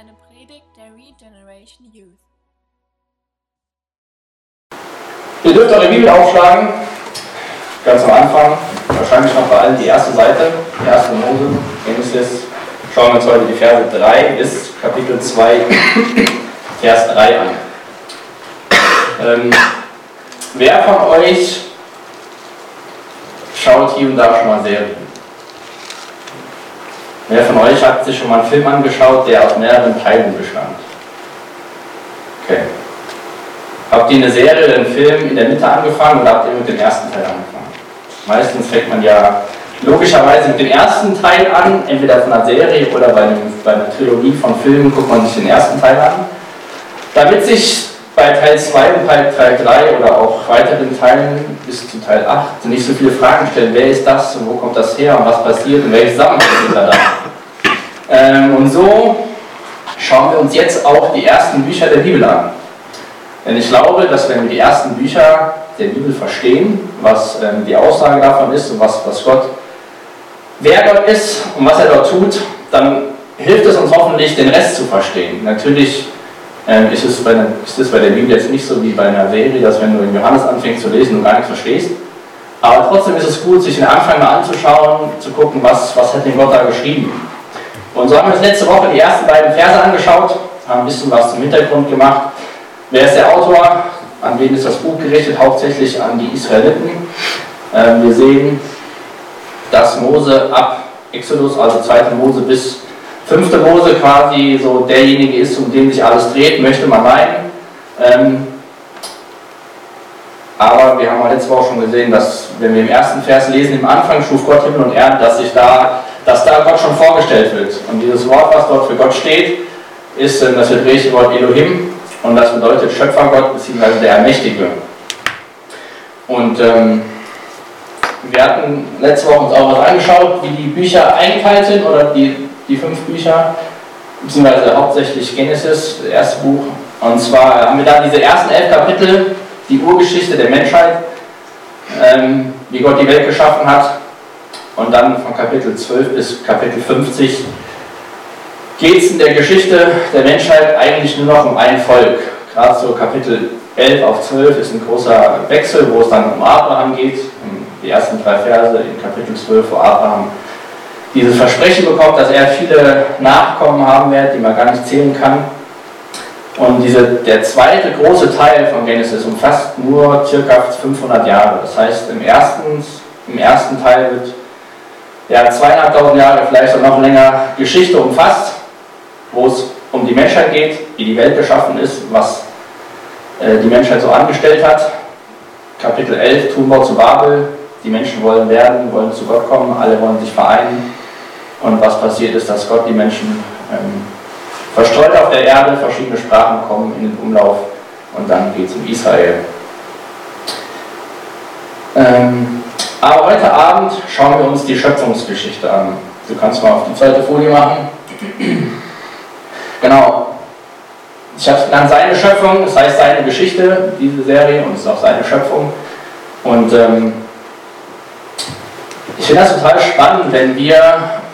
eine Predigt der Regeneration Youth. Ihr dürft eure Bibel aufschlagen, ganz am Anfang, wahrscheinlich noch bei allen die erste Seite, die erste Mose, Genesis. Schauen wir uns heute die Verse 3 bis Kapitel 2, Vers 3 an. Ähm, wer von euch schaut hier und da schon mal Serien? Wer von euch hat sich schon mal einen Film angeschaut, der aus mehreren Teilen bestand? Okay. Habt ihr eine Serie oder einen Film in der Mitte angefangen oder habt ihr mit dem ersten Teil angefangen? Meistens fängt man ja logischerweise mit dem ersten Teil an, entweder von einer Serie oder bei, einem, bei einer Trilogie von Filmen guckt man sich den ersten Teil an. Damit sich bei Teil 2 und Teil 3 oder auch weiteren Teilen bis zu Teil 8 nicht so viele Fragen stellen, wer ist das und wo kommt das her und was passiert und welche Zusammenhang ist da? Ähm, und so schauen wir uns jetzt auch die ersten Bücher der Bibel an. Denn ich glaube, dass wenn wir die ersten Bücher der Bibel verstehen, was ähm, die Aussage davon ist und was, was Gott, wer Gott ist und was er dort tut, dann hilft es uns hoffentlich, den Rest zu verstehen. Natürlich ähm, ist, es bei ist es bei der Bibel jetzt nicht so wie bei einer Serie, dass wenn du in Johannes anfängst zu lesen, du gar nichts verstehst. Aber trotzdem ist es gut, sich den Anfang mal anzuschauen, zu gucken, was, was hat denn Gott da geschrieben. Und so haben wir uns letzte Woche die ersten beiden Verse angeschaut, haben ein bisschen was zum Hintergrund gemacht. Wer ist der Autor? An wen ist das Buch gerichtet? Hauptsächlich an die Israeliten. Ähm, wir sehen, dass Mose ab Exodus, also 2. Mose bis 5. Mose quasi so derjenige ist, um den sich alles dreht, möchte man meinen. Ähm, aber wir haben letzte Woche schon gesehen, dass, wenn wir im ersten Vers lesen, im Anfang schuf Gott Himmel und Erde, dass sich da dass da Gott schon vorgestellt wird. Und dieses Wort, was dort für Gott steht, ist ähm, das hebräische Wort Elohim und das bedeutet Schöpfergott bzw. der Ermächtige. Und ähm, wir hatten letzte Woche uns auch was angeschaut, wie die Bücher eingeteilt sind oder die, die fünf Bücher, beziehungsweise hauptsächlich Genesis, das erste Buch. Und zwar haben wir da diese ersten elf Kapitel, die Urgeschichte der Menschheit, ähm, wie Gott die Welt geschaffen hat, und dann von Kapitel 12 bis Kapitel 50 geht es in der Geschichte der Menschheit eigentlich nur noch um ein Volk. Gerade so Kapitel 11 auf 12 ist ein großer Wechsel, wo es dann um Abraham geht. Die ersten drei Verse in Kapitel 12, wo Abraham dieses Versprechen bekommt, dass er viele Nachkommen haben wird, die man gar nicht zählen kann. Und diese, der zweite große Teil von Genesis umfasst nur circa 500 Jahre. Das heißt, im ersten, im ersten Teil wird ja, zweieinhalbtausend Jahre, vielleicht auch noch länger Geschichte umfasst, wo es um die Menschheit geht, wie die Welt geschaffen ist, was äh, die Menschheit so angestellt hat. Kapitel 11, Turmbau zu Babel, die Menschen wollen werden, wollen zu Gott kommen, alle wollen sich vereinen. Und was passiert ist, dass Gott die Menschen ähm, verstreut auf der Erde, verschiedene Sprachen kommen in den Umlauf und dann geht es um Israel. Ähm, aber heute Abend schauen wir uns die Schöpfungsgeschichte an. Du kannst mal auf die zweite Folie machen. Genau. Ich habe es genannt seine Schöpfung, das heißt seine Geschichte, diese Serie, und es ist auch seine Schöpfung. Und ähm, ich finde das total spannend, wenn wir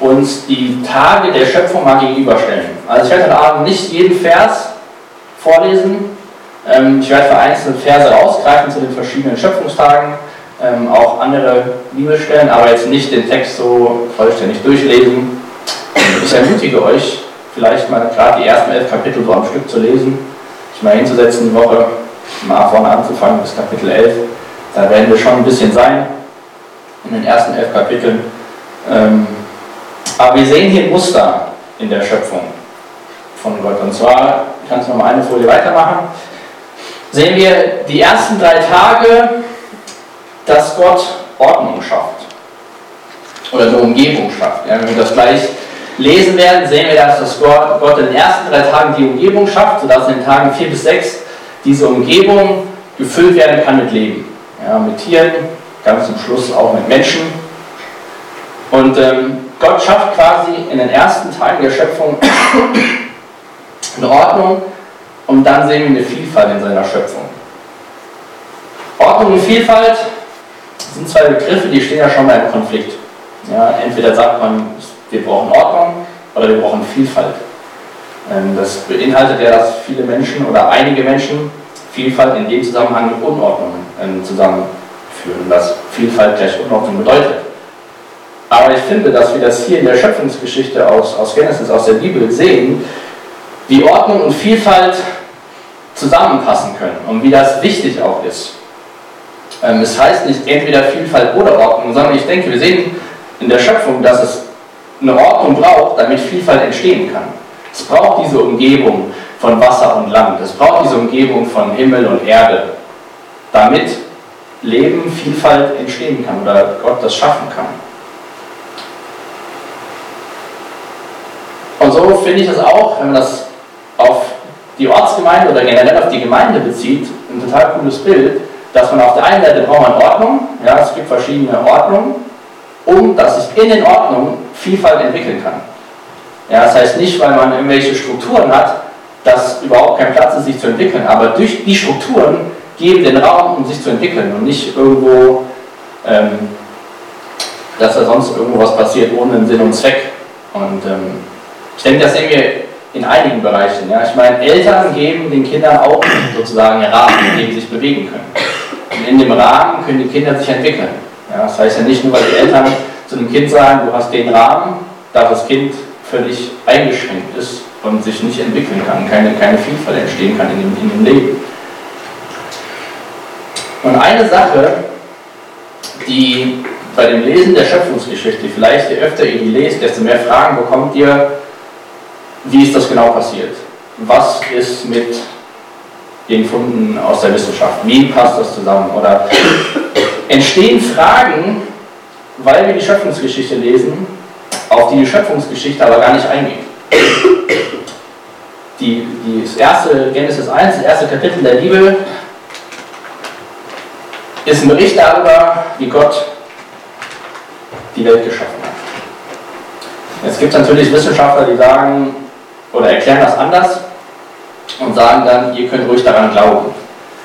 uns die Tage der Schöpfung mal gegenüberstellen. Also ich werde heute Abend nicht jeden Vers vorlesen. Ähm, ich werde vereinzelt Verse rausgreifen zu den verschiedenen Schöpfungstagen ähm, auch andere Bibelstellen, aber jetzt nicht den Text so vollständig durchlesen. Ich ermutige euch, vielleicht mal gerade die ersten elf Kapitel so am Stück zu lesen, sich mal hinzusetzen, die Woche mal vorne anzufangen bis Kapitel 11. Da werden wir schon ein bisschen sein in den ersten elf Kapiteln. Ähm, aber wir sehen hier ein Muster in der Schöpfung von Gott. Und zwar, ich kann es nochmal eine Folie weitermachen, sehen wir die ersten drei Tage dass Gott Ordnung schafft. Oder eine Umgebung schafft. Ja, wenn wir das gleich lesen werden, sehen wir, dass Gott, Gott in den ersten drei Tagen die Umgebung schafft, sodass in den Tagen 4 bis 6 diese Umgebung gefüllt werden kann mit Leben. Ja, mit Tieren, ganz zum Schluss auch mit Menschen. Und ähm, Gott schafft quasi in den ersten Tagen der Schöpfung eine Ordnung und dann sehen wir eine Vielfalt in seiner Schöpfung. Ordnung und Vielfalt sind zwei Begriffe, die stehen ja schon mal im Konflikt. Ja, entweder sagt man, wir brauchen Ordnung oder wir brauchen Vielfalt. Ähm, das beinhaltet ja, dass viele Menschen oder einige Menschen Vielfalt in dem Zusammenhang mit Unordnungen ähm, zusammenführen, dass Vielfalt gleich Unordnung bedeutet. Aber ich finde, dass wir das hier in der Schöpfungsgeschichte aus, aus Genesis, aus der Bibel sehen, wie Ordnung und Vielfalt zusammenpassen können und wie das wichtig auch ist. Ähm, es heißt nicht entweder Vielfalt oder Ordnung, sondern ich denke, wir sehen in der Schöpfung, dass es eine Ordnung braucht, damit Vielfalt entstehen kann. Es braucht diese Umgebung von Wasser und Land. Es braucht diese Umgebung von Himmel und Erde, damit Leben, Vielfalt entstehen kann oder Gott das schaffen kann. Und so finde ich das auch, wenn man das auf die Ortsgemeinde oder generell auf die Gemeinde bezieht, ein total cooles Bild, dass man auf der einen Seite braucht man Ordnung, ja, es gibt verschiedene Ordnungen, um dass sich in den Ordnungen Vielfalt entwickeln kann. Ja, das heißt nicht, weil man irgendwelche Strukturen hat, dass überhaupt kein Platz ist, sich zu entwickeln, aber durch die Strukturen geben den Raum, um sich zu entwickeln und nicht irgendwo, ähm, dass da sonst irgendwo was passiert ohne einen Sinn und Zweck. Und ähm, ich denke, das sehen wir in einigen Bereichen. Ja? Ich meine, Eltern geben den Kindern auch sozusagen einen Rahmen, in dem sie sich bewegen können. Und in dem Rahmen können die Kinder sich entwickeln. Ja? Das heißt ja nicht nur, weil die Eltern zu einem Kind sagen, du hast den Rahmen, darf das Kind völlig eingeschränkt ist und sich nicht entwickeln kann, keine, keine Vielfalt entstehen kann in dem, in dem Leben. Und eine Sache, die bei dem Lesen der Schöpfungsgeschichte, vielleicht je öfter ihr die lest, desto mehr Fragen bekommt ihr, wie ist das genau passiert? Was ist mit den Funden aus der Wissenschaft? Wie passt das zusammen? Oder entstehen Fragen, weil wir die Schöpfungsgeschichte lesen, auf die die Schöpfungsgeschichte aber gar nicht eingeht. Die, die, das erste Genesis 1, das erste Kapitel der Bibel, ist ein Bericht darüber, wie Gott die Welt geschaffen hat. Es gibt natürlich Wissenschaftler, die sagen oder erklären das anders und sagen dann, ihr könnt ruhig daran glauben.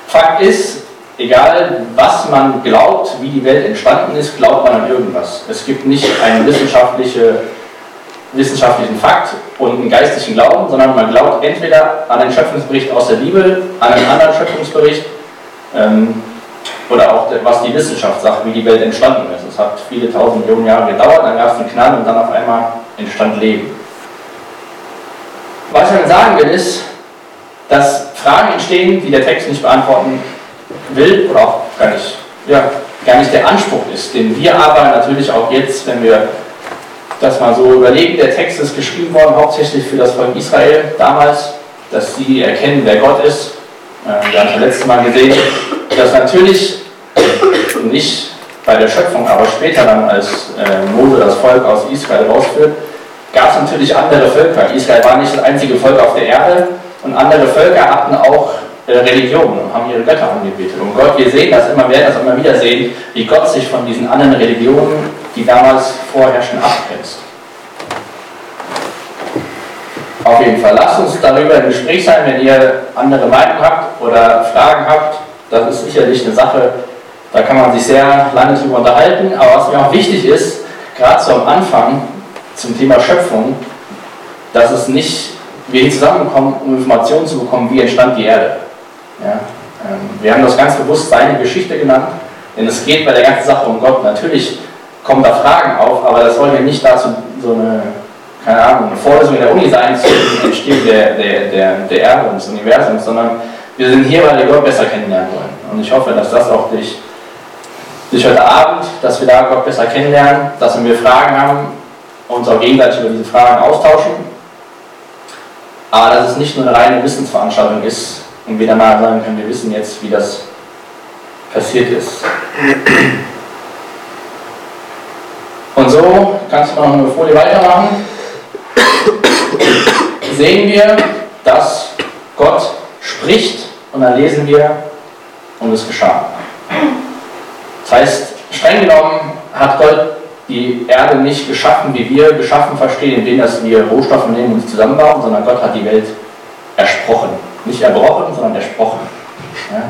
Fakt ist, egal was man glaubt, wie die Welt entstanden ist, glaubt man an irgendwas. Es gibt nicht einen wissenschaftliche, wissenschaftlichen Fakt und einen geistlichen Glauben, sondern man glaubt entweder an den Schöpfungsbericht aus der Bibel, an einen anderen Schöpfungsbericht ähm, oder auch was die Wissenschaft sagt, wie die Welt entstanden ist. Es hat viele tausend Millionen Jahre gedauert, dann gab es einen Knall und dann auf einmal entstand Leben. Was ich damit sagen will, ist, dass Fragen entstehen, die der Text nicht beantworten will oder auch gar nicht, ja, gar nicht der Anspruch ist, den wir aber natürlich auch jetzt, wenn wir das mal so überlegen, der Text ist geschrieben worden hauptsächlich für das Volk Israel damals, dass sie erkennen, wer Gott ist. Äh, wir haben es letztes Mal gesehen, dass natürlich nicht bei der Schöpfung, aber später dann, als äh, Mose das Volk aus Israel rausführt, gab es natürlich andere Völker. Israel war nicht das einzige Volk auf der Erde und andere Völker hatten auch äh, Religionen und haben ihre Götter angebetet. Und Gott, wir sehen das immer, werden das immer wieder sehen, wie Gott sich von diesen anderen Religionen, die damals vorherrschen, abgrenzt. Auf jeden Fall, lasst uns darüber im Gespräch sein, wenn ihr andere Meinungen habt oder Fragen habt. Das ist sicherlich eine Sache, da kann man sich sehr lange drüber unterhalten. Aber was mir auch wichtig ist, gerade so am Anfang zum Thema Schöpfung, dass es nicht, wir hier zusammenkommen, um Informationen zu bekommen, wie entstand die Erde. Ja? Ähm, wir haben das ganz bewusst seine Geschichte genannt, denn es geht bei der ganzen Sache um Gott. Natürlich kommen da Fragen auf, aber das soll ja nicht dazu so eine, keine Ahnung, eine Vorlesung in der Uni sein zum Entstehen der, der, der, der Erde und des Universums, sondern wir sind hier, weil wir Gott besser kennenlernen wollen. Und ich hoffe, dass das auch dich, dich heute Abend, dass wir da Gott besser kennenlernen, dass wenn wir Fragen haben, uns auch gegenseitig über diese Fragen austauschen. Aber dass es nicht nur eine reine Wissensveranstaltung ist, und wir danach sagen können, wir wissen jetzt, wie das passiert ist. Und so, kannst du noch eine Folie weitermachen, sehen wir, dass Gott spricht und dann lesen wir, und es geschah. Das heißt, streng genommen hat Gott die Erde nicht geschaffen, wie wir geschaffen verstehen, indem dass wir Rohstoffe nehmen und sie zusammenbauen, sondern Gott hat die Welt ersprochen. Nicht erbrochen, sondern ersprochen. Ja.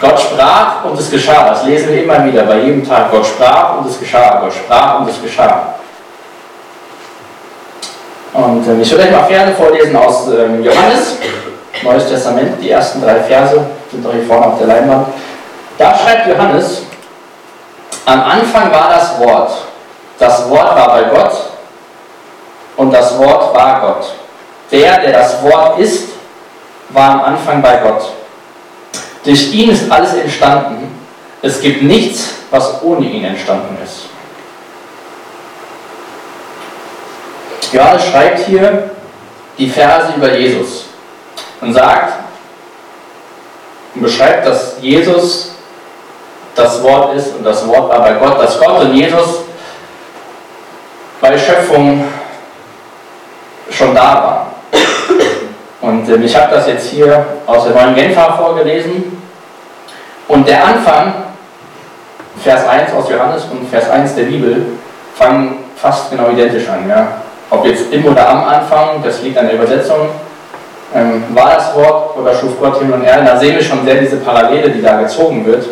Gott sprach und es geschah. Das lesen wir immer wieder bei jedem Tag. Gott sprach und es geschah. Gott sprach und es geschah. Und ähm, ich will euch mal Verse vorlesen aus ähm, Johannes, Neues Testament, die ersten drei Verse sind doch hier vorne auf der Leinwand. Da schreibt Johannes, am Anfang war das Wort. Das Wort war bei Gott und das Wort war Gott. Der, der das Wort ist, war am Anfang bei Gott. Durch ihn ist alles entstanden. Es gibt nichts, was ohne ihn entstanden ist. Johannes schreibt hier die Verse über Jesus und sagt und beschreibt, dass Jesus das Wort ist und das Wort war bei Gott, dass Gott und Jesus bei Schöpfung schon da waren. Und äh, ich habe das jetzt hier aus der neuen Genfer vorgelesen. Und der Anfang, Vers 1 aus Johannes und Vers 1 der Bibel, fangen fast genau identisch an. Ja? Ob jetzt im oder am Anfang, das liegt an der Übersetzung, ähm, war das Wort oder schuf Gott Himmel und Erde. Da sehen wir schon sehr diese Parallele, die da gezogen wird.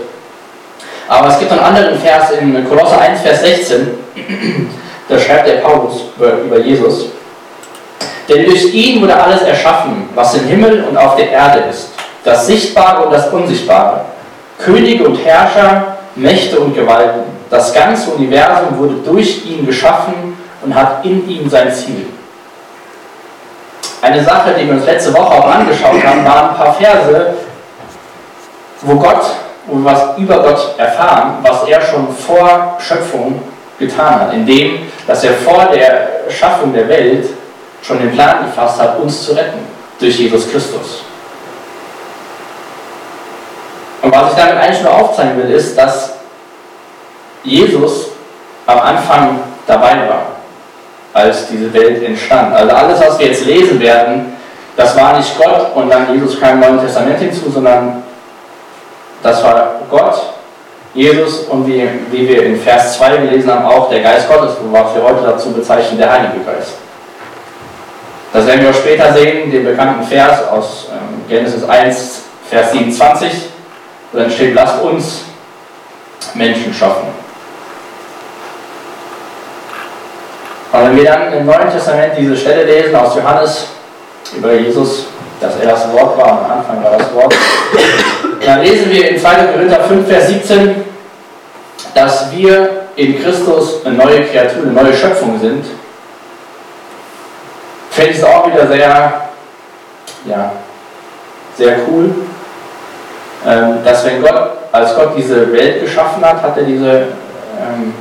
Aber es gibt einen anderen Vers in Kolosser 1, Vers 16, da schreibt der Paulus über, über Jesus. Denn durch ihn wurde alles erschaffen, was im Himmel und auf der Erde ist, das Sichtbare und das Unsichtbare, Könige und Herrscher, Mächte und Gewalten. Das ganze Universum wurde durch ihn geschaffen und hat in ihm sein Ziel. Eine Sache, die wir uns letzte Woche auch angeschaut haben, waren ein paar Verse, wo Gott, wir was über Gott erfahren, was er schon vor Schöpfung getan hat, indem, dass er vor der Schaffung der Welt schon den Plan gefasst hat, uns zu retten durch Jesus Christus. Und was ich damit eigentlich nur aufzeigen will, ist, dass Jesus am Anfang dabei war, als diese Welt entstand. Also alles, was wir jetzt lesen werden, das war nicht Gott und dann Jesus im Neuen Testament hinzu, sondern das war Gott, Jesus und wie, wie wir in Vers 2 gelesen haben, auch der Geist Gottes, was wir heute dazu bezeichnen, der Heilige Geist. Das werden wir auch später sehen, den bekannten Vers aus ähm, Genesis 1, Vers 27, wo dann steht, lasst uns Menschen schaffen. Und wenn wir dann im Neuen Testament diese Stelle lesen aus Johannes über Jesus, dass er das Wort war, am Anfang war das Wort, dann lesen wir in 2. Korinther 5, Vers 17, dass wir in Christus eine neue Kreatur, eine neue Schöpfung sind finde ich es auch wieder sehr, ja, sehr cool, ähm, dass wenn Gott, als Gott diese Welt geschaffen hat, hat er diese ähm,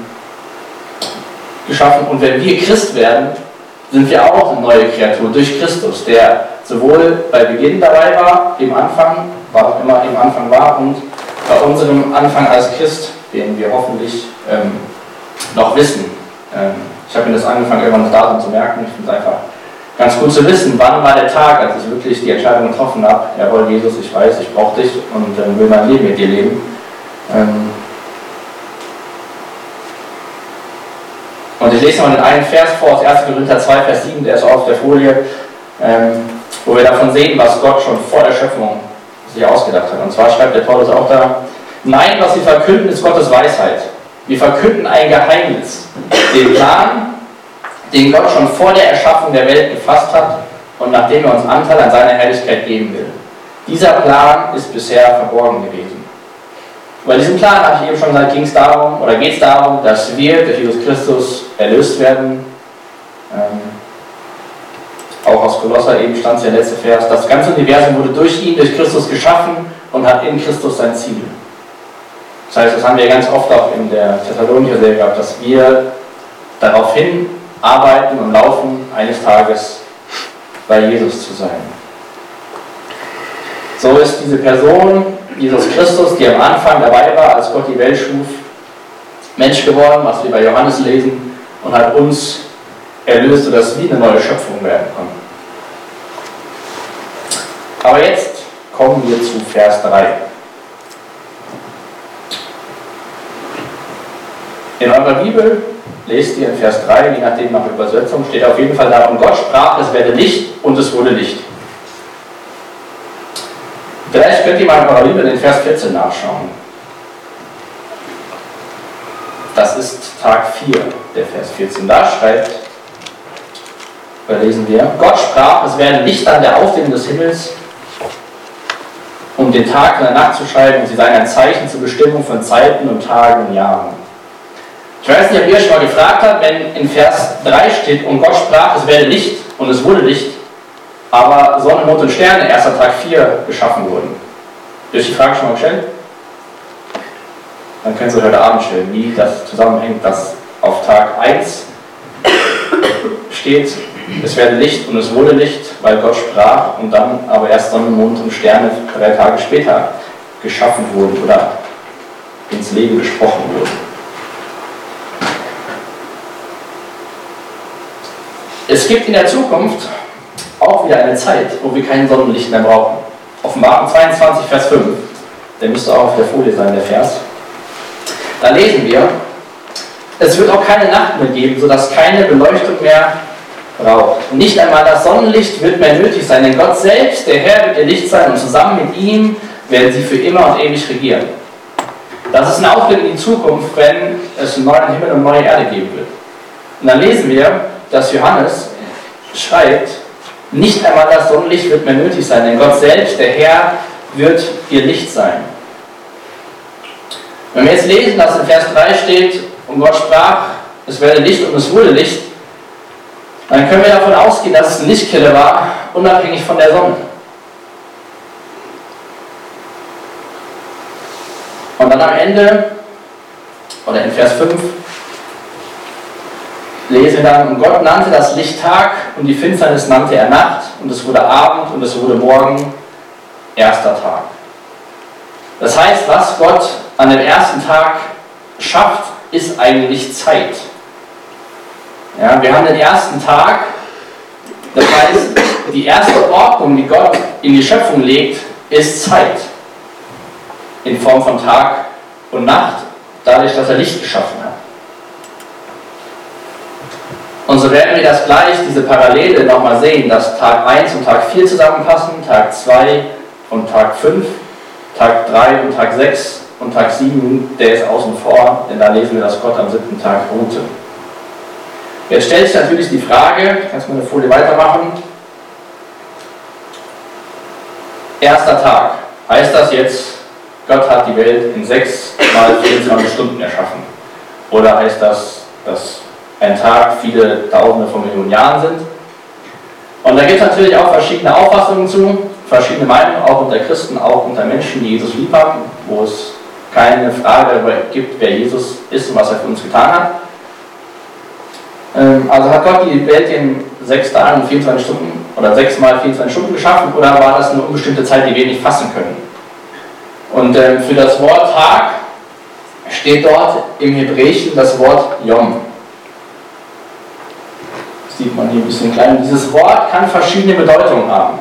geschaffen und wenn wir Christ werden, sind wir auch eine neue Kreatur durch Christus, der sowohl bei Beginn dabei war, im Anfang, war auch immer im Anfang war und bei unserem Anfang als Christ, den wir hoffentlich ähm, noch wissen. Ähm, ich habe mir das angefangen, irgendwann das Datum zu merken. Ich finde es einfach ganz gut zu wissen, wann war der Tag, als ich wirklich die Entscheidung getroffen habe, jawohl Jesus, ich weiß, ich brauche dich und äh, will mein Leben mit dir leben. Ähm und ich lese mal den einen Vers vor aus 1. Korinther 2, Vers 7, der ist auf der Folie, ähm, wo wir davon sehen, was Gott schon vor der Schöpfung sich ausgedacht hat. Und zwar schreibt der Paulus auch da, nein, was wir verkünden, ist Gottes Weisheit. Wir verkünden ein Geheimnis, den Plan, den Gott schon vor der Erschaffung der Welt gefasst hat und nachdem er uns Anteil an seiner Herrlichkeit geben will. Dieser Plan ist bisher verborgen gewesen. Bei diesem Plan, habe ich eben schon gesagt, ging es darum, oder geht es darum, dass wir durch Jesus Christus erlöst werden. Ähm, auch aus Kolosser eben stand es der letzte Vers. Das ganze Universum wurde durch ihn, durch Christus geschaffen und hat in Christus sein Ziel. Das heißt, das haben wir ganz oft auch in der Thessalonicher Serie gehabt, dass wir daraufhin arbeiten und laufen, eines Tages bei Jesus zu sein. So ist diese Person, Jesus Christus, die am Anfang dabei war, als Gott die Welt schuf, Mensch geworden, was wir bei Johannes lesen, und hat uns erlöst, sodass wir eine neue Schöpfung werden konnten. Aber jetzt kommen wir zu Vers 3. In eurer Bibel lest ihr in Vers 3, je nachdem nach Übersetzung, steht auf jeden Fall da, und Gott sprach, es werde Licht und es wurde Licht. Vielleicht könnt ihr mal in eurer Bibel in Vers 14 nachschauen. Das ist Tag 4, der Vers 14. Da schreibt da lesen wir, Gott sprach, es werde Licht an der Aufdehnung des Himmels, um den Tag und der Nacht zu schreiben, und sie seien ein Zeichen zur Bestimmung von Zeiten und Tagen und Jahren. Ich weiß nicht, ob ihr schon mal gefragt habt, wenn in Vers 3 steht, und Gott sprach, es werde Licht, und es wurde Licht, aber Sonne, Mond und Sterne, erster Tag 4, geschaffen wurden. Habt die Frage schon mal gestellt? Dann könnt ihr heute Abend stellen, wie das zusammenhängt, dass auf Tag 1 steht, es werde Licht und es wurde Licht, weil Gott sprach und dann aber erst Sonne, Mond und Sterne drei Tage später geschaffen wurden oder ins Leben gesprochen wurden. Es gibt in der Zukunft auch wieder eine Zeit, wo wir kein Sonnenlicht mehr brauchen. Offenbarung 22, Vers 5. Der müsste auch auf der Folie sein, der Vers. Da lesen wir, es wird auch keine Nacht mehr geben, sodass keine Beleuchtung mehr braucht. nicht einmal das Sonnenlicht wird mehr nötig sein, denn Gott selbst, der Herr, wird ihr Licht sein und zusammen mit ihm werden sie für immer und ewig regieren. Das ist ein Aufblick in die Zukunft, wenn es einen neuen Himmel und eine neue Erde geben wird. Und dann lesen wir, dass Johannes schreibt, nicht einmal das Sonnenlicht wird mehr nötig sein, denn Gott selbst, der Herr, wird ihr Licht sein. Wenn wir jetzt lesen, dass in Vers 3 steht, und Gott sprach, es werde Licht und es wurde Licht, dann können wir davon ausgehen, dass es eine Lichtquelle war, unabhängig von der Sonne. Und dann am Ende, oder in Vers 5, lesen wir dann, und Gott nannte das Licht Tag und die Finsternis nannte er Nacht und es wurde Abend und es wurde Morgen, erster Tag. Das heißt, was Gott an dem ersten Tag schafft, ist eigentlich Zeit. Ja, wir haben den ersten Tag, das heißt, die erste Ordnung, die Gott in die Schöpfung legt, ist Zeit. In Form von Tag und Nacht, dadurch, dass er Licht geschaffen hat. Und so werden wir das gleich, diese Parallele nochmal sehen, dass Tag 1 und Tag 4 zusammenpassen, Tag 2 und Tag 5, Tag 3 und Tag 6 und Tag 7, der ist außen vor, denn da lesen wir, dass Gott am siebten Tag ruhte. Jetzt stellt sich natürlich die Frage, kannst du eine Folie weitermachen? Erster Tag. Heißt das jetzt, Gott hat die Welt in 6 mal 24 Stunden erschaffen? Oder heißt das, dass ein Tag viele Tausende von Millionen Jahren sind? Und da gibt es natürlich auch verschiedene Auffassungen zu, verschiedene Meinungen, auch unter Christen, auch unter Menschen, die Jesus lieb haben, wo es keine Frage gibt, wer Jesus ist und was er für uns getan hat. Ähm, also hat Gott die Welt in sechs Tagen und 24 Stunden oder sechs mal 24 Stunden geschaffen oder war das eine unbestimmte Zeit, die wir nicht fassen können? Und ähm, für das Wort Tag steht dort im Hebräischen das Wort Yom. Das sieht man hier ein bisschen klein. Dieses Wort kann verschiedene Bedeutungen haben.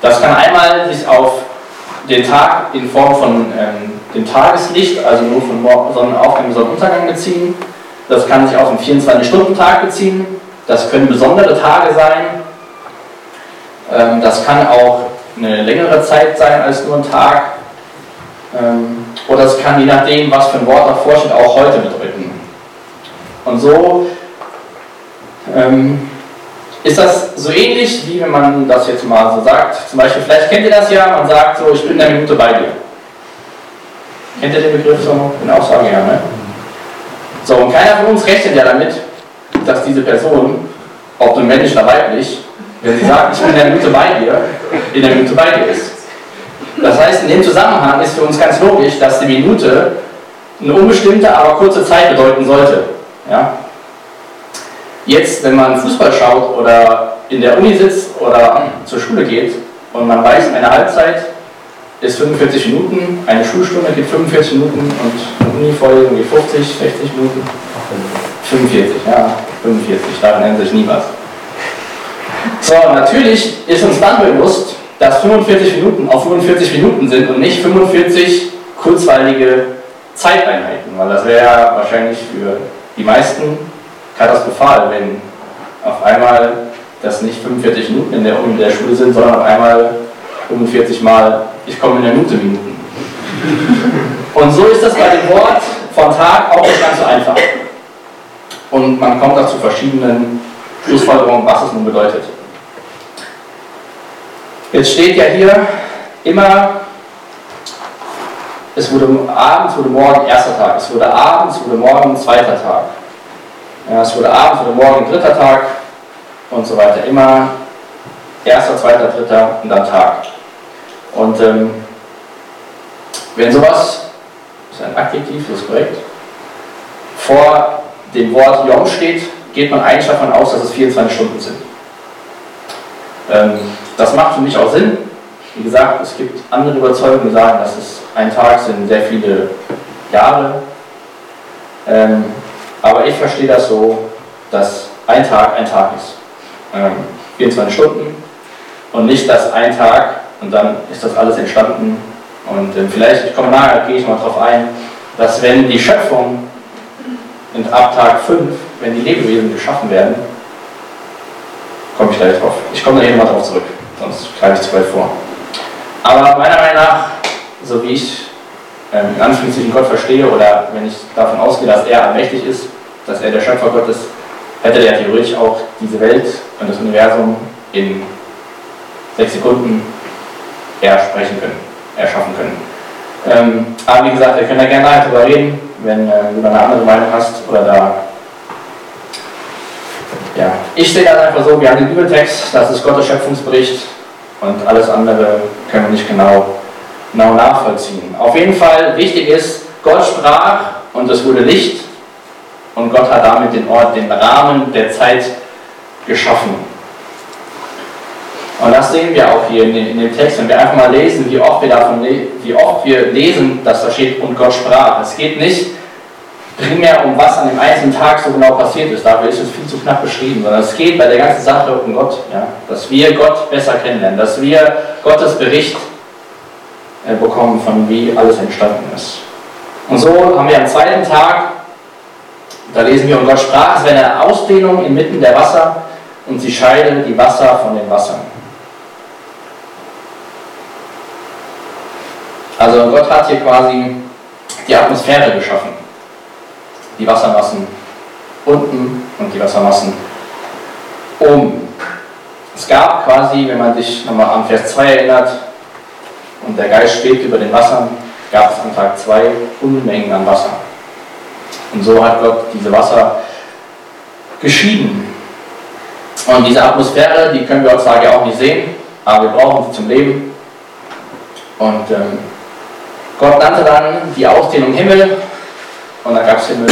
Das kann einmal sich auf den Tag in Form von ähm, dem Tageslicht, also nur von Sonnenaufgang bis Sonnenuntergang beziehen. Das kann sich auf einen 24-Stunden-Tag beziehen. Das können besondere Tage sein. Ähm, das kann auch eine längere Zeit sein als nur ein Tag. Ähm, oder es kann je nachdem, was für ein Wort davor steht, auch heute bedeuten. Und so ähm, ist das so ähnlich, wie wenn man das jetzt mal so sagt. Zum Beispiel, vielleicht kennt ihr das ja, man sagt so, ich bin eine Minute bei dir. Kennt ihr den Begriff so in Aussage? Ja, ne? So, und keiner von uns rechnet ja damit, dass diese Person, ob nun männlich oder weiblich, wenn sie sagt, ich bin in der Minute bei dir, in der Minute bei dir ist. Das heißt, in dem Zusammenhang ist für uns ganz logisch, dass die Minute eine unbestimmte, aber kurze Zeit bedeuten sollte. Ja? Jetzt, wenn man Fußball schaut oder in der Uni sitzt oder zur Schule geht und man weiß, eine Halbzeit ist 45 Minuten, eine Schulstunde geht 45 Minuten und eine Uni-Folge geht 50, 60 Minuten. 45, ja, 45, daran ändert sich nie was. So, natürlich ist uns dann bewusst, dass 45 Minuten auf 45 Minuten sind und nicht 45 kurzweilige Zeiteinheiten, weil das wäre ja wahrscheinlich für die meisten katastrophal, wenn auf einmal das nicht 45 Minuten in der, in der Schule sind, sondern auf einmal 45 Mal, ich komme in der Minute Minuten. Und so ist das bei dem Wort von Tag auch nicht ganz so einfach. Und man kommt da zu verschiedenen Schlussfolgerung, was es nun bedeutet. Jetzt steht ja hier immer, es wurde abends, wurde morgen erster Tag, es wurde abends, wurde morgen zweiter Tag. Ja, es wurde abends, wurde morgen dritter Tag und so weiter. Immer erster, zweiter, dritter und dann Tag. Und ähm, wenn sowas, das ist ein Adjektiv, das ist korrekt, vor dem Wort Yom steht, geht man eigentlich davon aus, dass es 24 Stunden sind. Ähm, das macht für mich auch Sinn. Wie gesagt, es gibt andere Überzeugungen, die sagen, dass es ein Tag sind sehr viele Jahre. Ähm, aber ich verstehe das so, dass ein Tag ein Tag ist. Ähm, 24 Stunden und nicht, dass ein Tag und dann ist das alles entstanden. Und ähm, vielleicht, ich komme nachher, gehe ich mal darauf ein, dass wenn die Schöpfung ab Tag 5, wenn die Lebewesen geschaffen werden, komme ich gleich drauf. Ich komme da nochmal drauf zurück, sonst greife ich zu weit vor. Aber meiner Meinung nach, so wie ich ähm, in Anführungszeichen Gott verstehe, oder wenn ich davon ausgehe, dass er allmächtig ist, dass er der Schöpfer Gott ist, hätte er theoretisch auch diese Welt und das Universum in sechs Sekunden ersprechen können, erschaffen können. Ähm, aber wie gesagt, wir können da gerne nachher drüber reden, wenn äh, du da eine andere Meinung hast oder da. Ja, ich sehe das einfach so, wir haben den Bibeltext, das ist Gottes Schöpfungsbericht und alles andere können wir nicht genau, genau nachvollziehen. Auf jeden Fall wichtig ist, Gott sprach und es wurde Licht und Gott hat damit den Ort, den Rahmen der Zeit geschaffen. Und das sehen wir auch hier in, dem Text, wenn wir einfach mal lesen, wie oft wir davon wie oft wir lesen, dass da steht, und Gott sprach. Es geht nicht primär um was an dem einzelnen Tag so genau passiert ist, dafür ist es viel zu knapp beschrieben, sondern es geht bei der ganzen Sache um Gott, ja? dass wir Gott besser kennenlernen, dass wir Gottes Bericht äh, bekommen, von wie alles entstanden ist. Und so haben wir am zweiten Tag, da lesen wir, und Gott sprach, es wäre eine Ausdehnung inmitten der Wasser und sie scheide die Wasser von den Wassern. Also Gott hat hier quasi die Atmosphäre geschaffen. Die Wassermassen unten und die Wassermassen oben. Es gab quasi, wenn man sich nochmal an Vers 2 erinnert, und der Geist schwebt über den Wassern, gab es an Tag 2 Unmengen an Wasser. Und so hat Gott diese Wasser geschieden. Und diese Atmosphäre, die können wir heutzutage auch nicht sehen, aber wir brauchen sie zum Leben. Und ähm, Gott nannte dann die Ausdehnung Himmel und dann gab es Himmel.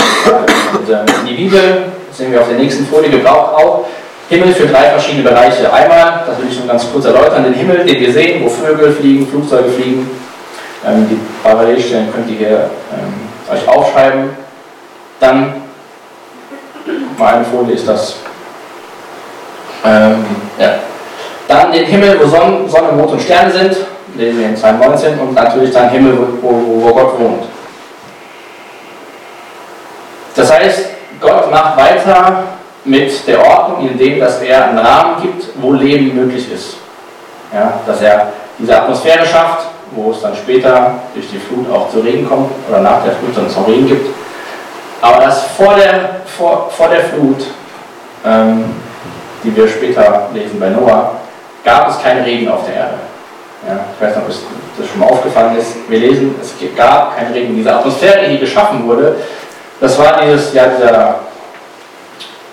Und äh, die Bibel, das sehen wir auf der nächsten Folie, gebraucht auch Himmel für drei verschiedene Bereiche. Einmal, das will ich nur ganz kurz erläutern, den Himmel, den wir sehen, wo Vögel fliegen, Flugzeuge fliegen. Ähm, die Parallelstellen könnt ihr hier ähm, euch aufschreiben. Dann, mal eine Folie ist das. Ähm, ja. Dann den Himmel, wo Sonne, Sonne, Mond und Sterne sind lesen wir in Psalm 19, und natürlich dann Himmel, wo, wo, Gott wohnt. Das heißt, Gott macht weiter mit der Ordnung, indem dass er einen Rahmen gibt, wo Leben möglich ist. Ja, dass er diese Atmosphäre schafft, wo es dann später durch die Flut auch zu Regen kommt oder nach der Flut dann zum Regen gibt. Aber dass vor der, vor, vor der Flut, ähm, die wir später lesen bei Noah, gab es keinen Regen auf der Erde. Ja, ich weiß nicht, ob das schon mal aufgefallen ist. Wir lesen, es gab keinen Regen. Diese Atmosphäre, die geschaffen wurde, das war dieses, ja, dieser.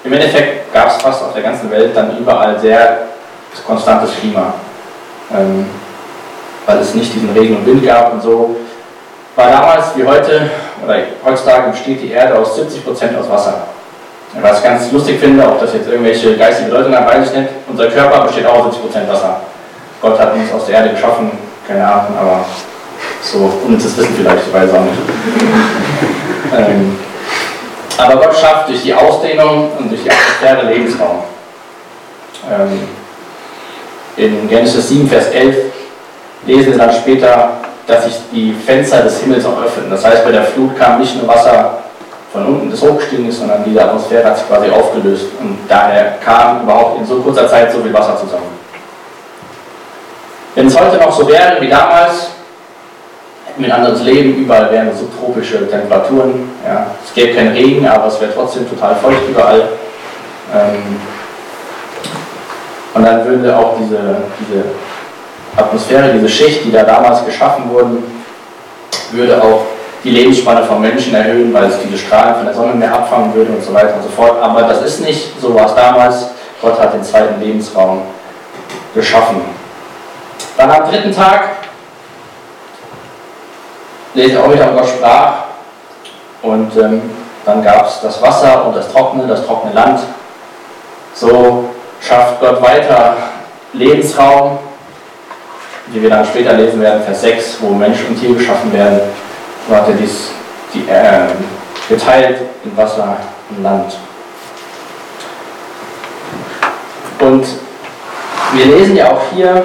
Im Endeffekt gab es fast auf der ganzen Welt dann überall sehr konstantes Klima. Ähm, weil es nicht diesen Regen und Wind gab und so. War damals wie heute, oder heutzutage besteht die Erde aus 70% aus Wasser. Was ich ganz lustig finde, ob das jetzt irgendwelche geistige Bedeutung hat, weiß ich nicht. Unser Körper besteht auch aus 70% Wasser. Gott hat uns aus der Erde geschaffen, keine Ahnung, aber so unnützes Wissen vielleicht, ich weiß auch nicht. ähm, aber Gott schafft durch die Ausdehnung und durch die Atmosphäre Lebensraum. Ähm, in Genesis 7, Vers 11 lesen wir dann später, dass sich die Fenster des Himmels auch öffnen. Das heißt, bei der Flut kam nicht nur Wasser von unten, das hochgestiegen ist, sondern diese Atmosphäre hat sich quasi aufgelöst. Und daher kam überhaupt in so kurzer Zeit so viel Wasser zusammen. Wenn es heute noch so wäre wie damals, hätten wir ein anderes Leben, überall wären subtropische Temperaturen. Ja. Es gäbe keinen Regen, aber es wäre trotzdem total feucht überall. Ähm, Und dann würde auch diese, diese Atmosphäre, diese Schicht, die da damals geschaffen wurden, würde auch die Lebensspanne von Menschen erhöhen, weil es diese Strahlen von der Sonne mehr abfangen würde und so weiter und so fort. Aber das ist nicht, so war es damals. Gott hat den zweiten Lebensraum geschaffen. Dann am dritten Tag lese ich auch wieder, Gott sprach und ähm, dann gab es das Wasser und das trockene, das trockene Land. So schafft Gott weiter Lebensraum, wie wir dann später lesen werden, Vers 6, wo Mensch und Tier geschaffen werden. So hat er dies die, äh, geteilt in Wasser und Land. Und wir lesen ja auch hier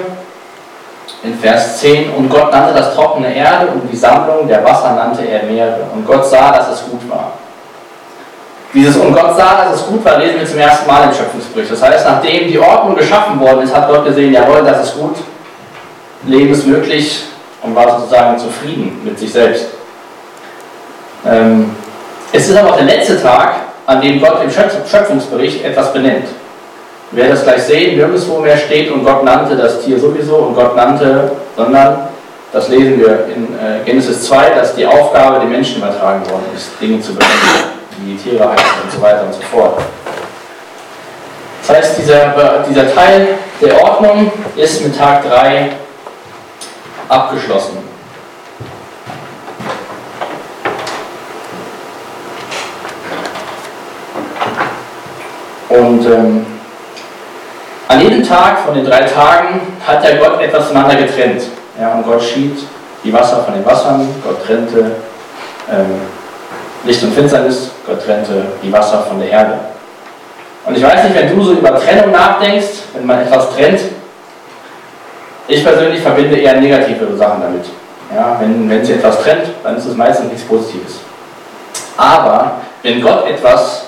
in Vers 10, und Gott nannte das trockene Erde und die Sammlung der Wasser nannte er Meere. Und Gott sah, dass es gut war. Dieses und Gott sah, dass es gut war, lesen wir zum ersten Mal im Schöpfungsbericht. Das heißt, nachdem die Ordnung geschaffen worden ist, hat Gott gesehen, jawohl, das ist gut, Leben ist möglich und war sozusagen zufrieden mit sich selbst. Ähm, es ist aber auch der letzte Tag, an dem Gott im Schöpfungsbericht etwas benennt. Wir werden das gleich sehen, nirgendwo mehr steht und Gott nannte das Tier sowieso und Gott nannte, sondern, das lesen wir in äh, Genesis 2, dass die Aufgabe den Menschen übertragen worden ist, Dinge zu benennen, wie die Tiere heißen und so weiter und so fort. Das heißt, dieser, dieser Teil der Ordnung ist mit Tag 3 abgeschlossen. Und ähm, an jedem Tag von den drei Tagen hat der Gott etwas voneinander getrennt. Ja, und Gott schied die Wasser von den Wassern, Gott trennte ähm, Licht und Finsternis, Gott trennte die Wasser von der Erde. Und ich weiß nicht, wenn du so über Trennung nachdenkst, wenn man etwas trennt, ich persönlich verbinde eher negativere Sachen damit. Ja, wenn, wenn sie etwas trennt, dann ist es meistens nichts Positives. Aber wenn Gott etwas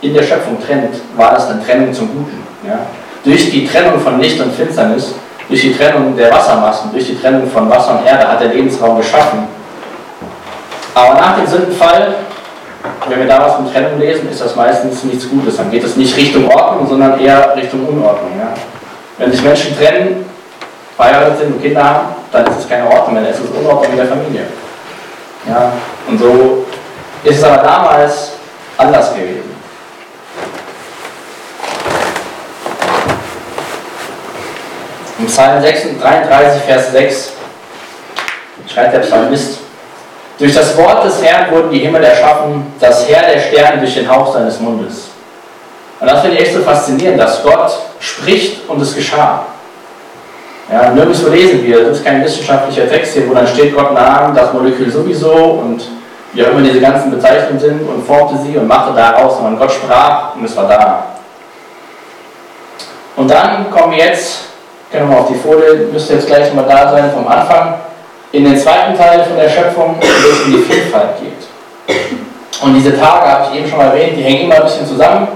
in der Schöpfung trennt, war das eine Trennung zum Guten. Ja? Durch die Trennung von Licht und Finsternis, durch die Trennung der Wassermassen, durch die Trennung von Wasser und Erde hat der Lebensraum geschaffen. Aber nach dem Sündenfall, wenn wir da was von Trennung lesen, ist das meistens nichts Gutes. Dann geht es nicht Richtung Ordnung, sondern eher Richtung Unordnung. Ja? Wenn sich Menschen trennen, verheiratet sind und Kinder haben, dann ist es keine Ordnung mehr, dann ist es Unordnung in der Familie. Ja? Und so ist es aber damals anders gewesen. Psalm 33, Vers 6 schreibt der Psalmist, durch das Wort des Herrn wurden die Himmel erschaffen, das Herr der Sterne durch den Hauch seines Mundes. Und das finde ich echt so faszinierend, dass Gott spricht und es geschah. Ja, nirgendwo lesen wir, das ist kein wissenschaftlicher Text hier, wo dann steht, Gott nahm das Molekül sowieso und wie auch immer diese ganzen Bezeichnungen sind und formte sie und machte daraus, sondern Gott sprach und es war da. Und dann kommen wir jetzt Gehen wir mal auf die Folie, müsste jetzt gleich mal da sein vom Anfang. In den zweiten Teil von der Schöpfung, wo es um die Vielfalt geht. Und diese Tage, habe ich eben schon mal erwähnt, die hängen immer ein bisschen zusammen.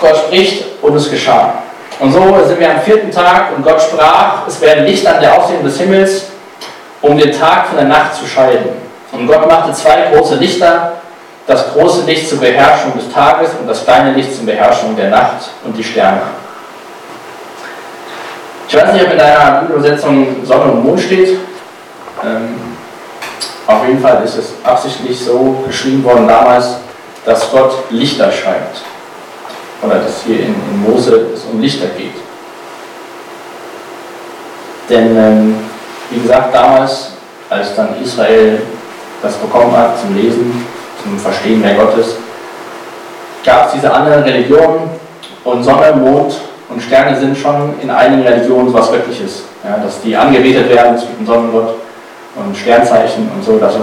Gott spricht und es geschah. Und so sind wir am vierten Tag und Gott sprach, es werden Lichter an der Aufsehung des Himmels, um den Tag von der Nacht zu scheiden. Und Gott machte zwei große Lichter, das große Licht zur Beherrschung des Tages und das kleine Licht zur Beherrschung der Nacht und die Sterne. Ich weiß nicht, ob in deiner Bibelübersetzung Sonne und Mond steht. Ähm, auf jeden Fall ist es absichtlich so geschrieben worden damals, dass Gott Lichter schreibt. Oder dass hier in, in Mose es um Lichter geht. Denn, ähm, wie gesagt, damals, als dann Israel das bekommen hat zum Lesen, zum Verstehen, wer Gott ist, gab es diese anderen Religionen und Sonne, Mond und Sterne sind schon in einigen Religionen was Göttliches, ja, dass die angebetet werden, es gibt Sonnengott und Sternzeichen und so. Also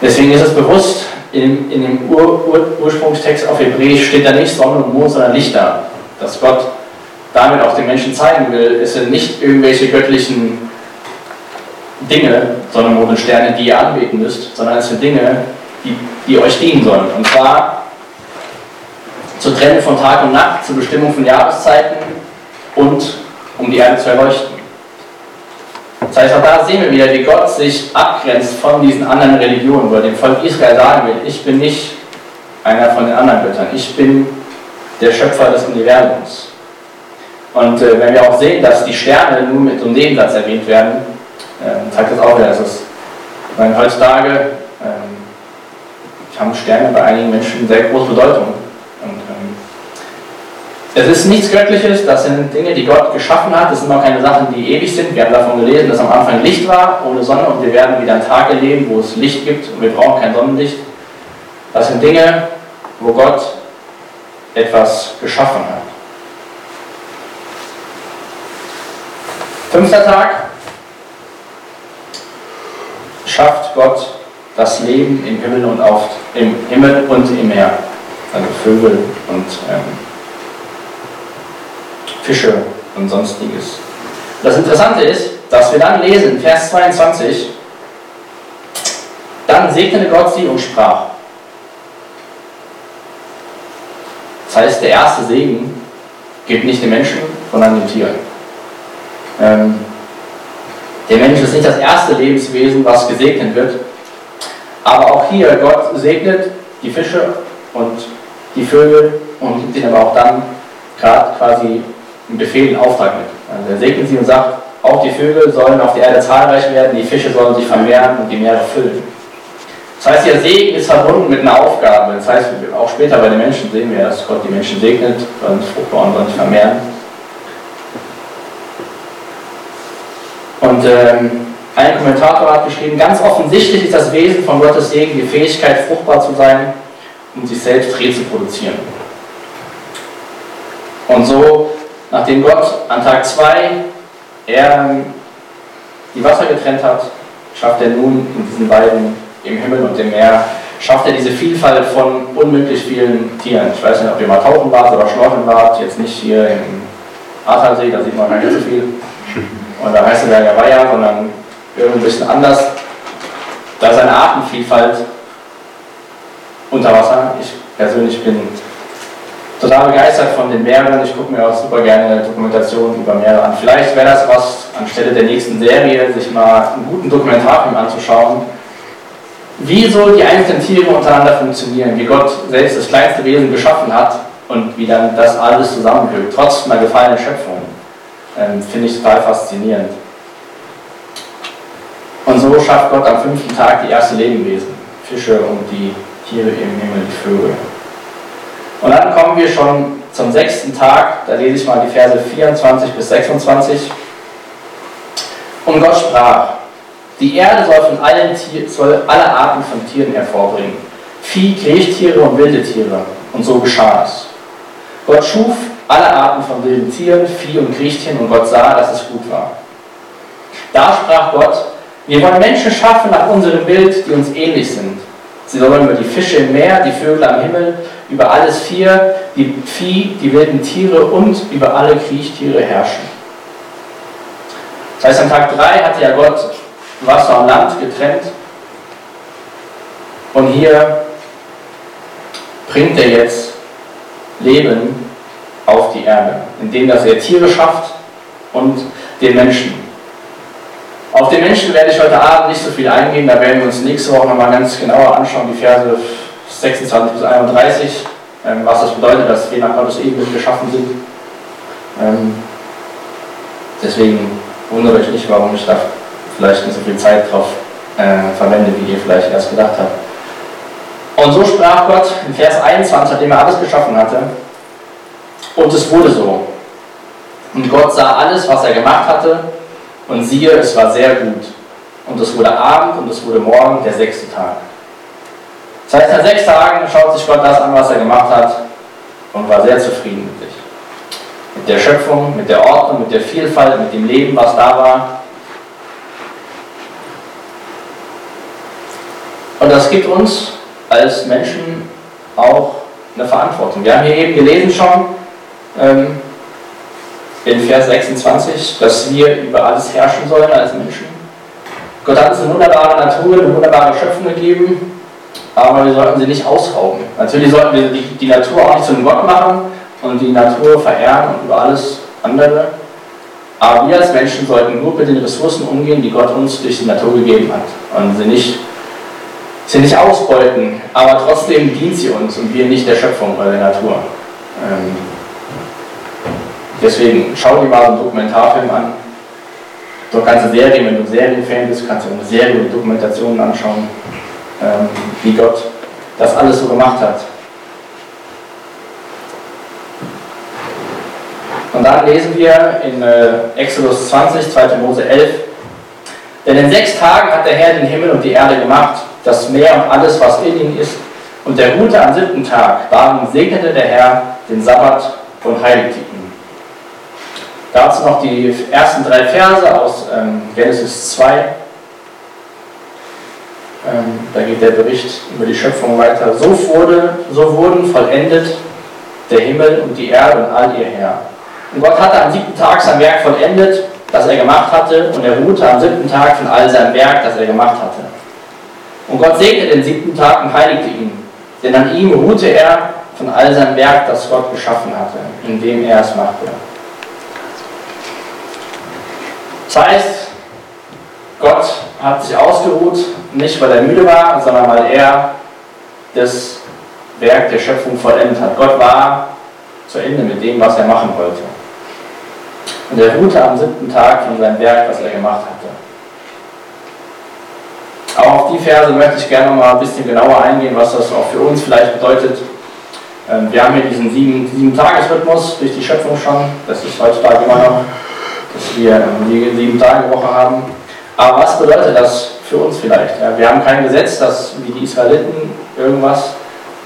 deswegen ist es bewusst, in, in dem Ur, Ur, Ursprungstext auf Hebräisch steht da nicht Sonne und Mond, sondern Lichter. Dass Gott damit auch den Menschen zeigen will, es sind nicht irgendwelche göttlichen Dinge, Sonne, Mond und Sterne, die ihr anbeten müsst, sondern es sind Dinge, die, die euch dienen sollen. Und zwar zur Trennung von Tag und Nacht, zur Bestimmung von Jahreszeiten und um die Erde zu erleuchten. Das heißt, auch da sehen wir wieder, wie Gott sich abgrenzt von diesen anderen Religionen, wo er dem Volk Israel sagen will, ich bin nicht einer von den anderen Göttern, ich bin der Schöpfer des Universums. Und äh, wenn wir auch sehen, dass die Sterne nur mit einem Nebensatz erwähnt werden, äh, zeigt das auch wieder, dass es, meine, heutzutage ähm, haben Sterne bei einigen Menschen sehr große Bedeutung. Es ist nichts Göttliches, das sind Dinge, die Gott geschaffen hat, das sind auch keine Sachen, die ewig sind. Wir haben davon gelesen, dass am Anfang Licht war, ohne Sonne, und wir werden wieder einen Tag erleben, wo es Licht gibt und wir brauchen kein Sonnenlicht. Das sind Dinge, wo Gott etwas geschaffen hat. Fünfter Tag schafft Gott das Leben im Himmel und auf im Himmel und im Meer. Also Vögel und ähm, Fische und sonstiges. Das Interessante ist, dass wir dann lesen, Vers 22, dann segnete Gott sie und sprach. Das heißt, der erste Segen gilt nicht den Menschen, sondern den Tieren. Ähm, der Mensch ist nicht das erste Lebenswesen, was gesegnet wird, aber auch hier, Gott segnet die Fische und die Vögel und gibt ihnen aber auch dann gerade quasi einen Befehl, einen Auftrag mit. Also er segnet sie und sagt, auch die Vögel sollen auf der Erde zahlreich werden, die Fische sollen sich vermehren und die Meere füllen. Das heißt, der Segen ist verbunden mit einer Aufgabe. Das heißt, auch später bei den Menschen sehen wir, dass Gott die Menschen segnet und fruchtbar und sich vermehren. Und ähm, ein Kommentator hat geschrieben, ganz offensichtlich ist das Wesen von Gottes Segen die Fähigkeit, fruchtbar zu sein und sich selbst reproduzieren. Und so, nachdem Gott an Tag 2 er die Wasser getrennt hat, schafft er nun in diesen beiden, im Himmel und im Meer, schafft er diese Vielfalt von unmöglich vielen Tieren. Ich weiß nicht, ob ihr mal tauchen wart oder schnorcheln wart, jetzt nicht hier im Ahrtalsee, da sieht man gar nicht so viel. Und da heißt es ja Weiher, sondern irgendwie ein bisschen anders. Da ist eine Artenvielfalt unter Wasser. Ich persönlich bin total begeistert von den Meeren. Ich gucke mir auch super gerne Dokumentationen über Meere an. Vielleicht wäre das was, anstelle der nächsten Serie, sich mal einen guten Dokumentarfilm anzuschauen, wie so die einzelnen Tiere untereinander funktionieren, wie Gott selbst das kleinste Wesen geschaffen hat und wie dann das alles zusammenwirkt, trotz einer gefallenen Schöpfung. Ähm, Finde ich total faszinierend. Und so schafft Gott am fünften Tag die ersten Lebewesen, Fische und die Tiere im Himmel, die Vögel. Und dann kommen wir schon zum sechsten Tag, da lese ich mal die Verse 24 bis 26. Und Gott sprach, die Erde soll, von allen Tier, soll alle Arten von Tieren hervorbringen, Vieh, Kriechtiere und wilde Tiere. Und so geschah es. Gott schuf alle Arten von wilden Tieren, Vieh und Kriechtieren und Gott sah, dass es gut war. Da sprach Gott, wir wollen Menschen schaffen nach unserem Bild, die uns ähnlich sind. Sie sollen über die Fische im Meer, die Vögel am Himmel, über alles Vier, die Vieh, die wilden Tiere und über alle Kriechtiere herrschen. Das heißt, am Tag 3 hatte ja Gott Wasser und Land getrennt. Und hier bringt er jetzt Leben auf die Erde, indem dass er Tiere schafft und den Menschen. Auf den Menschen werde ich heute Abend nicht so viel eingehen, da werden wir uns nächste Woche nochmal ganz genauer anschauen, die Verse 26 bis 31, ähm, was das bedeutet, dass wir nach Gottes Ebenbild geschaffen sind. Ähm, deswegen wundert euch nicht, warum ich da vielleicht nicht so viel Zeit drauf äh, verwende, wie ihr vielleicht erst gedacht habt. Und so sprach Gott in Vers 21, nachdem er alles geschaffen hatte, und es wurde so. Und Gott sah alles, was er gemacht hatte, und siehe, es war sehr gut. Und es wurde Abend und es wurde Morgen, der sechste Tag. Das heißt, nach sechs Tagen schaut sich Gott das an, was er gemacht hat und war sehr zufrieden mit sich. Mit der Schöpfung, mit der Ordnung, mit der Vielfalt, mit dem Leben, was da war. Und das gibt uns als Menschen auch eine Verantwortung. Wir haben hier eben gelesen schon, ähm, in Vers 26, dass wir über alles herrschen sollen als Menschen. Gott hat uns eine wunderbare Natur, eine wunderbare Schöpfung gegeben, aber wir sollten sie nicht ausrauben. Natürlich sollten wir die, die Natur auch nicht zum Gott machen und die Natur verehren und über alles andere. Aber wir als Menschen sollten nur mit den Ressourcen umgehen, die Gott uns durch die Natur gegeben hat. Und sie nicht, sie nicht ausbeuten, aber trotzdem dient sie uns und wir nicht der Schöpfung oder der Natur. Ähm, deswegen schau dir mal einen Dokumentarfilm an. Doch ganze Serien, wenn du Serienfan bist, kannst du eine Serie und Dokumentationen anschauen, ähm, wie Gott das alles so gemacht hat. Und dann lesen wir in äh, Exodus 20, 2. Mose 11, denn in sechs Tagen hat der Herr den Himmel und die Erde gemacht, das Meer und alles, was in ihnen ist, und der ruhte am siebten Tag. Darum segnete der Herr den Sabbat und heiligte ihn. Dazu noch die ersten drei Verse aus ähm, Genesis 2. Ähm, da geht der Bericht über die Schöpfung weiter. So, wurde, so wurden vollendet der Himmel und die Erde und all ihr Herr. Und Gott hatte am siebten Tag sein Werk vollendet, das er gemacht hatte, und er ruhte am siebten Tag von all seinem Werk, das er gemacht hatte. Und Gott segnete den siebten Tag und heiligte ihn, denn an ihm ruhte er von all seinem Werk, das Gott geschaffen hatte, indem er es machte. Das heißt, hat sich ausgeruht, nicht weil er müde war, sondern weil er das Werk der Schöpfung vollendet hat. Gott war zu Ende mit dem, was er machen wollte. Und er ruhte am siebten Tag von seinem Werk, was er gemacht hatte. Auch auf die Verse möchte ich gerne mal ein bisschen genauer eingehen, was das auch für uns vielleicht bedeutet. Ähm, wir haben hier diesen sieben, sieben Tagesrhythmus durch die Schöpfung schon. Das ist heutzutage immer noch, dass wir ähm, die sieben Tage Woche haben. Aber was bedeutet das für uns vielleicht? Wir haben kein Gesetz, dass wie die Israeliten irgendwas,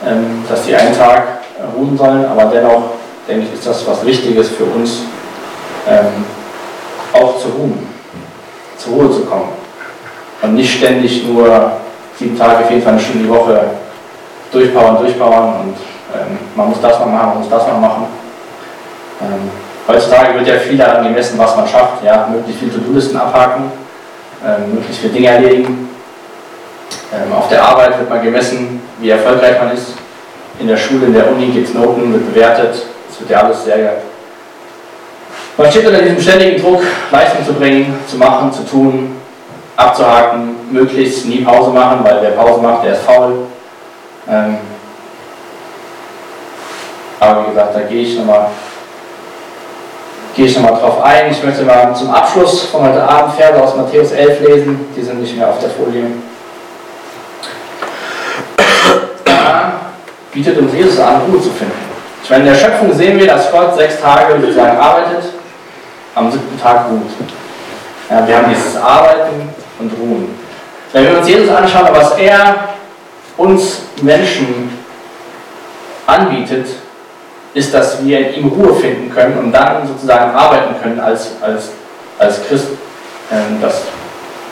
ähm, dass die einen Tag ruhen sollen, aber dennoch denke ich, ist das was Wichtiges für uns, auch zu ruhen, zur Ruhe zu kommen und nicht ständig nur sieben Tage, 24 Stunden die Woche durchpowern, durchpowern und ähm, man muss das noch machen, man muss das noch machen. Ähm, heutzutage wird ja viel daran gemessen, was man schafft, ja, möglichst viele To-Do-Listen abhaken, ähm, möglichst viele Dinge erledigen. Ähm, auf der Arbeit wird man gemessen, wie erfolgreich man ist. In der Schule, in der Uni gibt es Noten, wird bewertet. Es wird ja alles sehr. Man steht unter diesem ständigen Druck, Leistung zu bringen, zu machen, zu tun, abzuhaken, möglichst nie Pause machen, weil wer Pause macht, der ist faul. Ähm, aber wie gesagt, da gehe ich nochmal gehe ich nochmal drauf ein. Ich möchte mal zum Abschluss von heute Abend Verse aus Matthäus 11 lesen. Die sind nicht mehr auf der Folie. Da bietet uns Jesus an, Ruhe zu finden. Ich meine, in der Schöpfung sehen wir, dass Gott sechs Tage sozusagen arbeitet, am siebten Tag ruht. Ja, wir haben dieses Arbeiten und Ruhen. Wenn wir uns Jesus anschauen, was er uns Menschen anbietet, ist, dass wir in ihm Ruhe finden können und dann sozusagen arbeiten können als, als, als Christ, ähm, das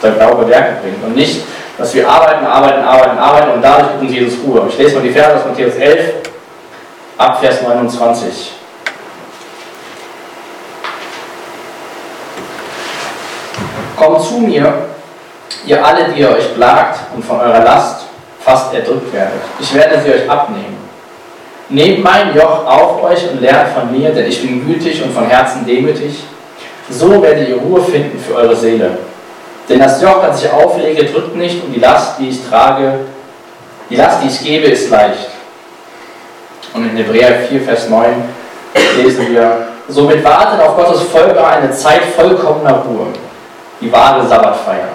sein Glaube Werke bringt. Und nicht, dass wir arbeiten, arbeiten, arbeiten, arbeiten und dadurch gibt uns Jesus Ruhe. Ich lese mal die Verse aus Matthäus 11, ab Vers 29. Kommt zu mir, ihr alle, die ihr euch plagt und von eurer Last fast erdrückt werdet. Ich werde sie euch abnehmen. Nehmt mein Joch auf euch und lernt von mir, denn ich bin gütig und von Herzen demütig. So werdet ihr Ruhe finden für eure Seele. Denn das Joch, das ich auflege, drückt nicht und die Last, die ich trage, die Last, die ich gebe, ist leicht. Und in Hebräer 4, Vers 9 lesen wir, somit wartet auf Gottes Folge eine Zeit vollkommener Ruhe, die wahre Sabbatfeier.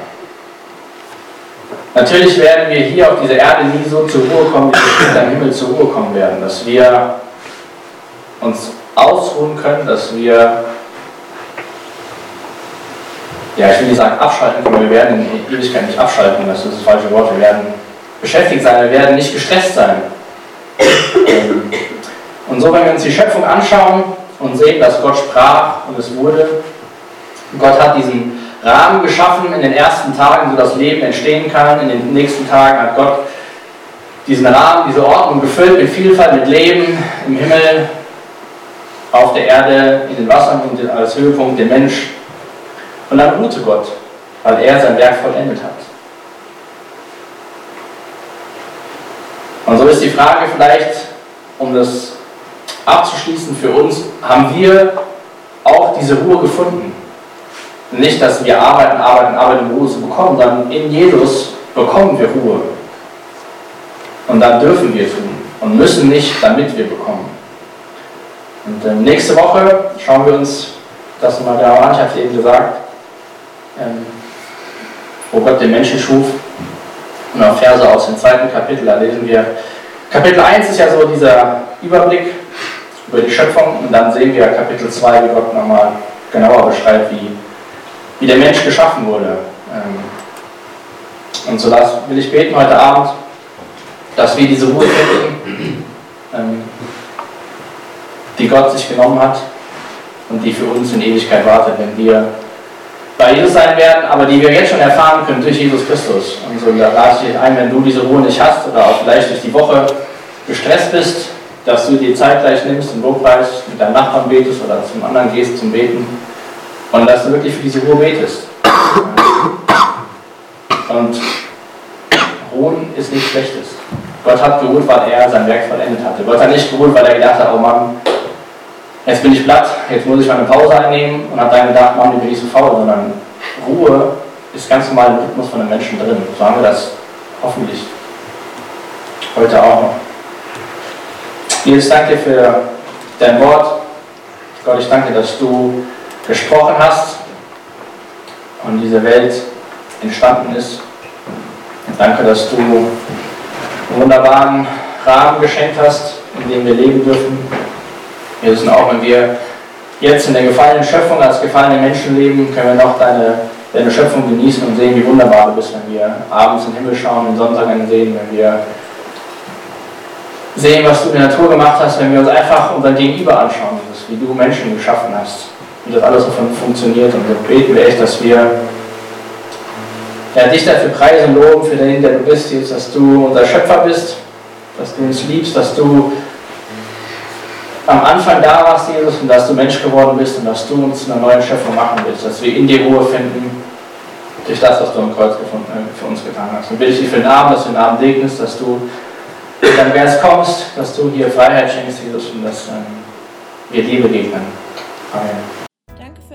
Natürlich werden wir hier auf dieser Erde nie so zur Ruhe kommen, wie wir im Himmel zur Ruhe kommen werden, dass wir uns ausruhen können, dass wir, ja, ich will nicht sagen abschalten können, wir werden in Ewigkeit nicht abschalten, das ist das falsche Wort, wir werden beschäftigt sein, wir werden nicht gestresst sein. Und so, wenn wir uns die Schöpfung anschauen und sehen, dass Gott sprach und es wurde, Gott hat diesen Rahmen geschaffen in den ersten Tagen, so das Leben entstehen kann. In den nächsten Tagen hat Gott diesen Rahmen, diese Ordnung gefüllt mit Vielfalt, mit Leben im Himmel, auf der Erde, in den Wassern und als Höhepunkt den Mensch. Und dann ruhte Gott, weil er sein Werk vollendet hat. Und so ist die Frage vielleicht, um das abzuschließen für uns, haben wir auch diese Ruhe gefunden? Nicht, dass wir arbeiten, arbeiten, arbeiten, Ruhe zu bekommen, sondern in Jesus bekommen wir Ruhe. Und dann dürfen wir tun und müssen nicht, damit wir bekommen. Und ähm, nächste Woche schauen wir uns das mal genau an, ich habe es eben gesagt, ähm, wo Gott den Menschen schuf. Und auch Verse aus dem zweiten Kapitel, da lesen wir, Kapitel 1 ist ja so dieser Überblick über die Schöpfung und dann sehen wir Kapitel 2, wie Gott nochmal genauer beschreibt, wie, wie der Mensch geschaffen wurde. Ähm, und so das will ich beten heute Abend, dass wir diese Ruhe finden, ähm, die Gott sich genommen hat und die für uns in Ewigkeit wartet, wenn wir bei Jesus sein werden, aber die wir jetzt schon erfahren können durch Jesus Christus. Und so da lade ich dich ein, wenn du diese Ruhe nicht hast oder auch vielleicht durch die Woche gestresst bist, dass du die Zeit gleich nimmst und Lobpreis mit deinem Nachbarn betest oder zum anderen gehst zum Beten und dass du wirklich für diese Ruhe betest. Und Ruhen ist nichts Schlechtes. Gott hat geruht, weil er sein Werk vollendet hatte. Gott hat nicht geruht, weil er gedacht hat, oh Mann, jetzt bin ich platt, jetzt muss ich mal eine Pause einnehmen und hat dann gedacht, Mann, ich bin nicht so faul, sondern Ruhe ist ganz normal im Rhythmus von den Menschen drin. So haben wir das hoffentlich heute auch noch. Jesus, danke für dein Wort. Gott, ich danke, dass du gesprochen hast und diese Welt entstanden ist. Danke, dass du einen wunderbaren Rahmen geschenkt hast, in dem wir leben dürfen. Wir wissen auch, wenn wir jetzt in der gefallenen Schöpfung als gefallene Menschen leben, können wir noch deine, deine Schöpfung genießen und sehen, wie wunderbar du bist, wenn wir abends in den Himmel schauen, den Sonntag sehen, wenn wir sehen, was du in der Natur gemacht hast, wenn wir uns einfach unser Gegenüber anschauen, wie du Menschen geschaffen hast, wie das alles so funktioniert. Und so beten wir echt, dass wir ja, dich dafür preisen und loben, für den, der du bist, Jesus, dass du unser Schöpfer bist, dass du uns liebst, dass du am Anfang da warst, Jesus, und dass du Mensch geworden bist und dass du uns eine neue Schöpfung machen willst, dass wir in dir Ruhe finden durch das, was du am Kreuz gefunden, äh, für uns getan hast. Und bitte ich dich für den Abend, dass du den Abend segnest, dass du mit deinem Geist kommst, dass du hier Freiheit schenkst, Jesus, und dass ähm, wir dir begegnen. Amen.